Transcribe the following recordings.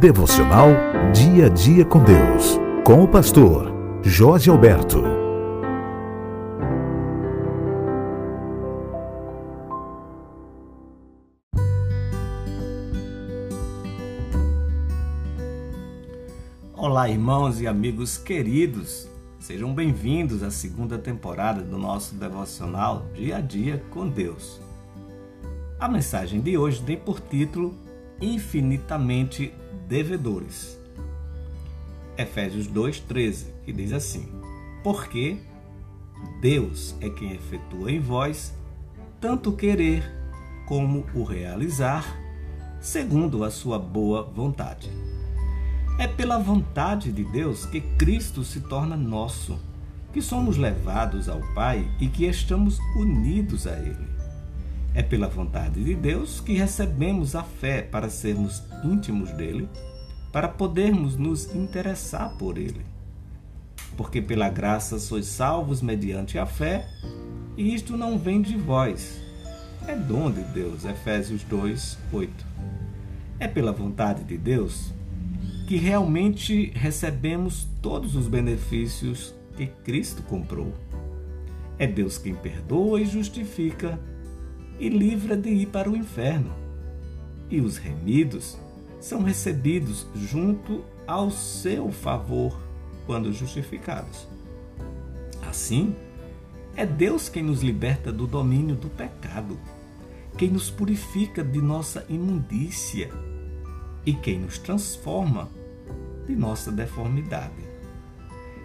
Devocional Dia a Dia com Deus. Com o pastor Jorge Alberto. Olá, irmãos e amigos queridos. Sejam bem-vindos à segunda temporada do nosso devocional Dia a Dia com Deus. A mensagem de hoje tem por título Infinitamente Devedores. Efésios 2,13, que diz assim: Porque Deus é quem efetua em vós tanto querer como o realizar, segundo a sua boa vontade. É pela vontade de Deus que Cristo se torna nosso, que somos levados ao Pai e que estamos unidos a Ele. É pela vontade de Deus que recebemos a fé para sermos íntimos dele, para podermos nos interessar por ele. Porque pela graça sois salvos mediante a fé, e isto não vem de vós. É dom de Deus. Efésios 2, 8. É pela vontade de Deus que realmente recebemos todos os benefícios que Cristo comprou. É Deus quem perdoa e justifica e livra de ir para o inferno. E os remidos são recebidos junto ao seu favor quando justificados. Assim, é Deus quem nos liberta do domínio do pecado, quem nos purifica de nossa imundícia e quem nos transforma de nossa deformidade.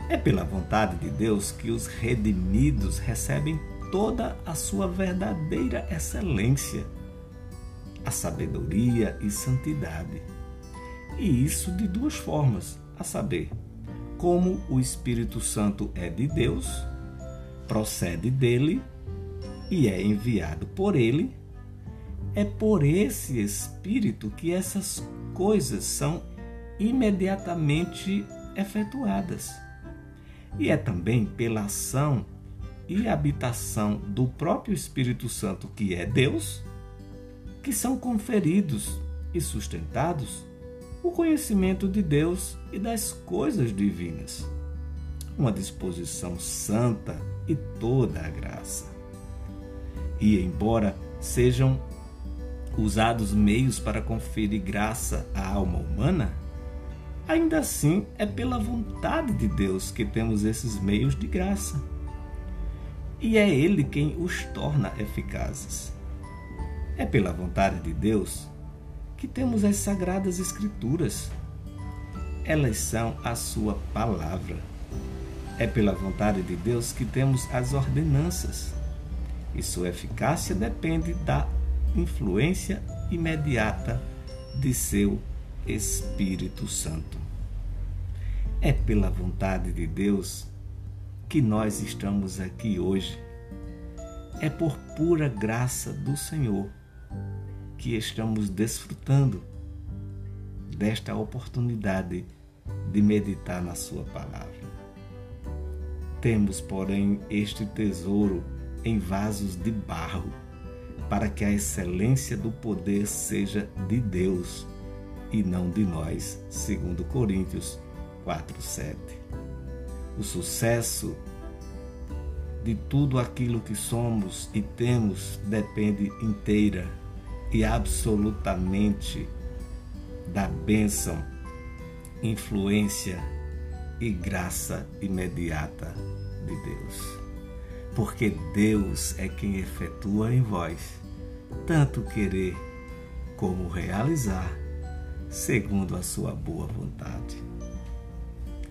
É pela vontade de Deus que os redimidos recebem toda a sua verdadeira excelência, a sabedoria e santidade. E isso de duas formas, a saber, como o Espírito Santo é de Deus, procede dele e é enviado por ele, é por esse Espírito que essas coisas são imediatamente efetuadas. E é também pela ação e habitação do próprio Espírito Santo, que é Deus, que são conferidos e sustentados o conhecimento de Deus e das coisas divinas. Uma disposição santa e toda a graça. E embora sejam usados meios para conferir graça à alma humana, ainda assim é pela vontade de Deus que temos esses meios de graça. E é Ele quem os torna eficazes. É pela vontade de Deus que temos as Sagradas Escrituras. Elas são a Sua palavra. É pela vontade de Deus que temos as ordenanças. E sua eficácia depende da influência imediata de seu Espírito Santo. É pela vontade de Deus que nós estamos aqui hoje. É por pura graça do Senhor que estamos desfrutando desta oportunidade de meditar na Sua palavra. Temos, porém, este tesouro em vasos de barro, para que a excelência do poder seja de Deus e não de nós, segundo Coríntios 4:7. O sucesso de tudo aquilo que somos e temos depende inteira e absolutamente da bênção, influência e graça imediata de Deus. Porque Deus é quem efetua em vós tanto querer como realizar, segundo a sua boa vontade.